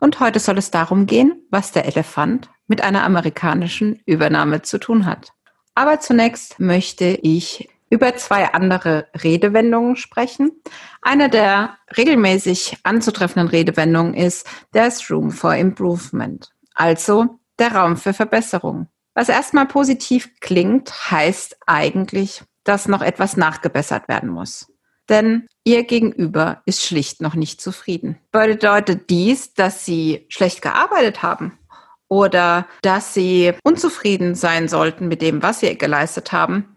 Und heute soll es darum gehen, was der Elefant mit einer amerikanischen Übernahme zu tun hat. Aber zunächst möchte ich über zwei andere Redewendungen sprechen. Eine der regelmäßig anzutreffenden Redewendungen ist There's room for improvement, also der Raum für Verbesserung. Was erstmal positiv klingt, heißt eigentlich, dass noch etwas nachgebessert werden muss denn ihr Gegenüber ist schlicht noch nicht zufrieden. Bedeutet dies, dass sie schlecht gearbeitet haben oder dass sie unzufrieden sein sollten mit dem, was sie geleistet haben?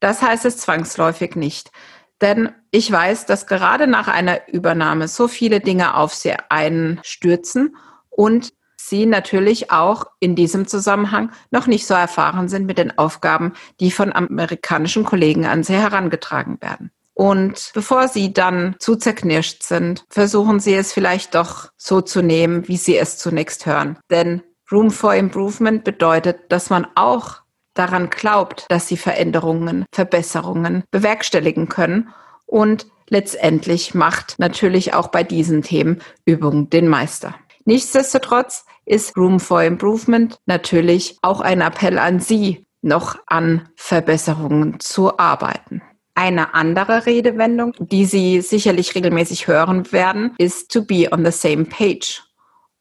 Das heißt es zwangsläufig nicht. Denn ich weiß, dass gerade nach einer Übernahme so viele Dinge auf sie einstürzen und sie natürlich auch in diesem Zusammenhang noch nicht so erfahren sind mit den Aufgaben, die von amerikanischen Kollegen an sie herangetragen werden. Und bevor sie dann zu zerknirscht sind, versuchen sie es vielleicht doch so zu nehmen, wie sie es zunächst hören. Denn Room for Improvement bedeutet, dass man auch daran glaubt, dass sie Veränderungen, Verbesserungen bewerkstelligen können. Und letztendlich macht natürlich auch bei diesen Themen Übung den Meister. Nichtsdestotrotz ist Room for Improvement natürlich auch ein Appell an Sie, noch an Verbesserungen zu arbeiten. Eine andere Redewendung, die Sie sicherlich regelmäßig hören werden, ist to be on the same page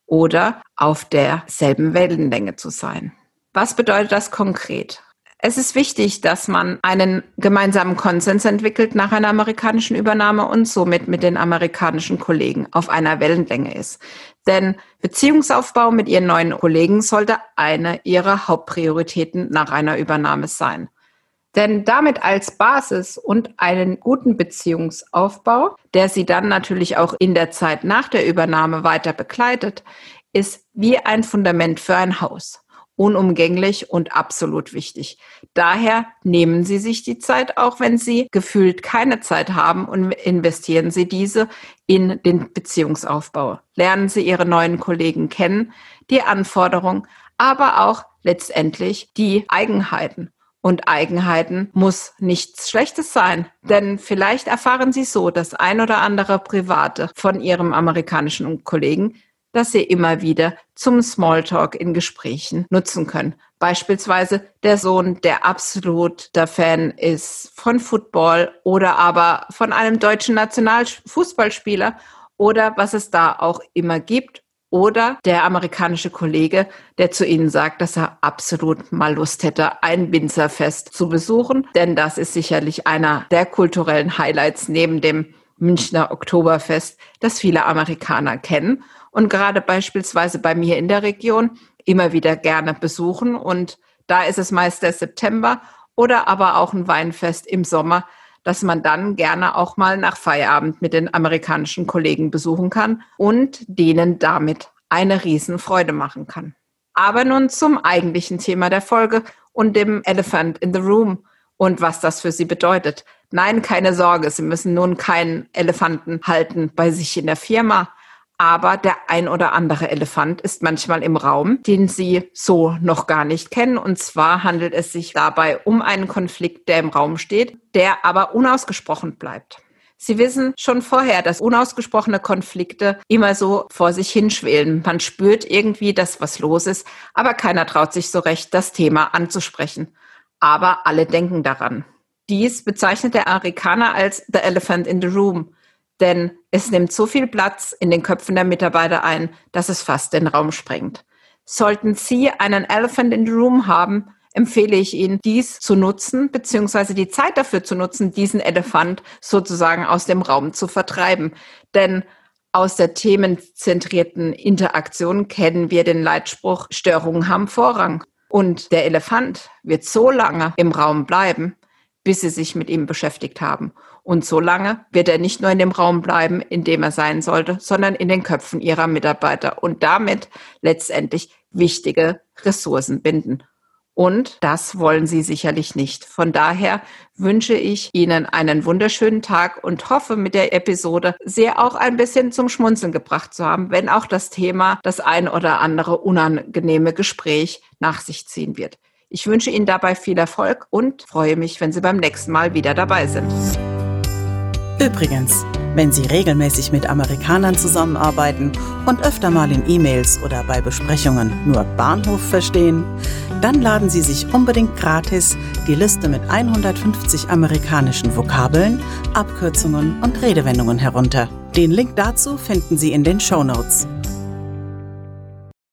oder auf derselben Wellenlänge zu sein. Was bedeutet das konkret? Es ist wichtig, dass man einen gemeinsamen Konsens entwickelt nach einer amerikanischen Übernahme und somit mit den amerikanischen Kollegen auf einer Wellenlänge ist. Denn Beziehungsaufbau mit ihren neuen Kollegen sollte eine ihrer Hauptprioritäten nach einer Übernahme sein. Denn damit als Basis und einen guten Beziehungsaufbau, der sie dann natürlich auch in der Zeit nach der Übernahme weiter begleitet, ist wie ein Fundament für ein Haus. Unumgänglich und absolut wichtig. Daher nehmen Sie sich die Zeit, auch wenn Sie gefühlt keine Zeit haben und investieren Sie diese in den Beziehungsaufbau. Lernen Sie Ihre neuen Kollegen kennen, die Anforderungen, aber auch letztendlich die Eigenheiten und Eigenheiten muss nichts Schlechtes sein. Denn vielleicht erfahren Sie so das ein oder andere Private von Ihrem amerikanischen Kollegen, das Sie immer wieder zum Smalltalk in Gesprächen nutzen können. Beispielsweise der Sohn, der absolut der Fan ist von Football oder aber von einem deutschen Nationalfußballspieler oder was es da auch immer gibt oder der amerikanische Kollege, der zu Ihnen sagt, dass er absolut mal Lust hätte, ein Winzerfest zu besuchen. Denn das ist sicherlich einer der kulturellen Highlights neben dem Münchner Oktoberfest, das viele Amerikaner kennen und gerade beispielsweise bei mir in der Region immer wieder gerne besuchen. Und da ist es meist der September oder aber auch ein Weinfest im Sommer, dass man dann gerne auch mal nach Feierabend mit den amerikanischen Kollegen besuchen kann und denen damit eine Riesenfreude machen kann. Aber nun zum eigentlichen Thema der Folge und dem Elephant in the Room und was das für Sie bedeutet. Nein, keine Sorge, Sie müssen nun keinen Elefanten halten bei sich in der Firma. Aber der ein oder andere Elefant ist manchmal im Raum, den Sie so noch gar nicht kennen. Und zwar handelt es sich dabei um einen Konflikt, der im Raum steht, der aber unausgesprochen bleibt. Sie wissen schon vorher, dass unausgesprochene Konflikte immer so vor sich hinschwelen. Man spürt irgendwie, dass was los ist, aber keiner traut sich so recht, das Thema anzusprechen. Aber alle denken daran. Dies bezeichnet der Amerikaner als The Elephant in the Room denn es nimmt so viel Platz in den Köpfen der Mitarbeiter ein, dass es fast den Raum sprengt. Sollten Sie einen Elephant in the Room haben, empfehle ich Ihnen, dies zu nutzen, beziehungsweise die Zeit dafür zu nutzen, diesen Elefant sozusagen aus dem Raum zu vertreiben. Denn aus der themenzentrierten Interaktion kennen wir den Leitspruch, Störungen haben Vorrang. Und der Elefant wird so lange im Raum bleiben, bis Sie sich mit ihm beschäftigt haben. Und so lange wird er nicht nur in dem Raum bleiben, in dem er sein sollte, sondern in den Köpfen ihrer Mitarbeiter und damit letztendlich wichtige Ressourcen binden. Und das wollen Sie sicherlich nicht. Von daher wünsche ich Ihnen einen wunderschönen Tag und hoffe mit der Episode sehr auch ein bisschen zum Schmunzeln gebracht zu haben, wenn auch das Thema das ein oder andere unangenehme Gespräch nach sich ziehen wird. Ich wünsche Ihnen dabei viel Erfolg und freue mich, wenn Sie beim nächsten Mal wieder dabei sind. Übrigens, wenn Sie regelmäßig mit Amerikanern zusammenarbeiten und öfter mal in E-Mails oder bei Besprechungen nur Bahnhof verstehen, dann laden Sie sich unbedingt gratis die Liste mit 150 amerikanischen Vokabeln, Abkürzungen und Redewendungen herunter. Den Link dazu finden Sie in den Show Notes.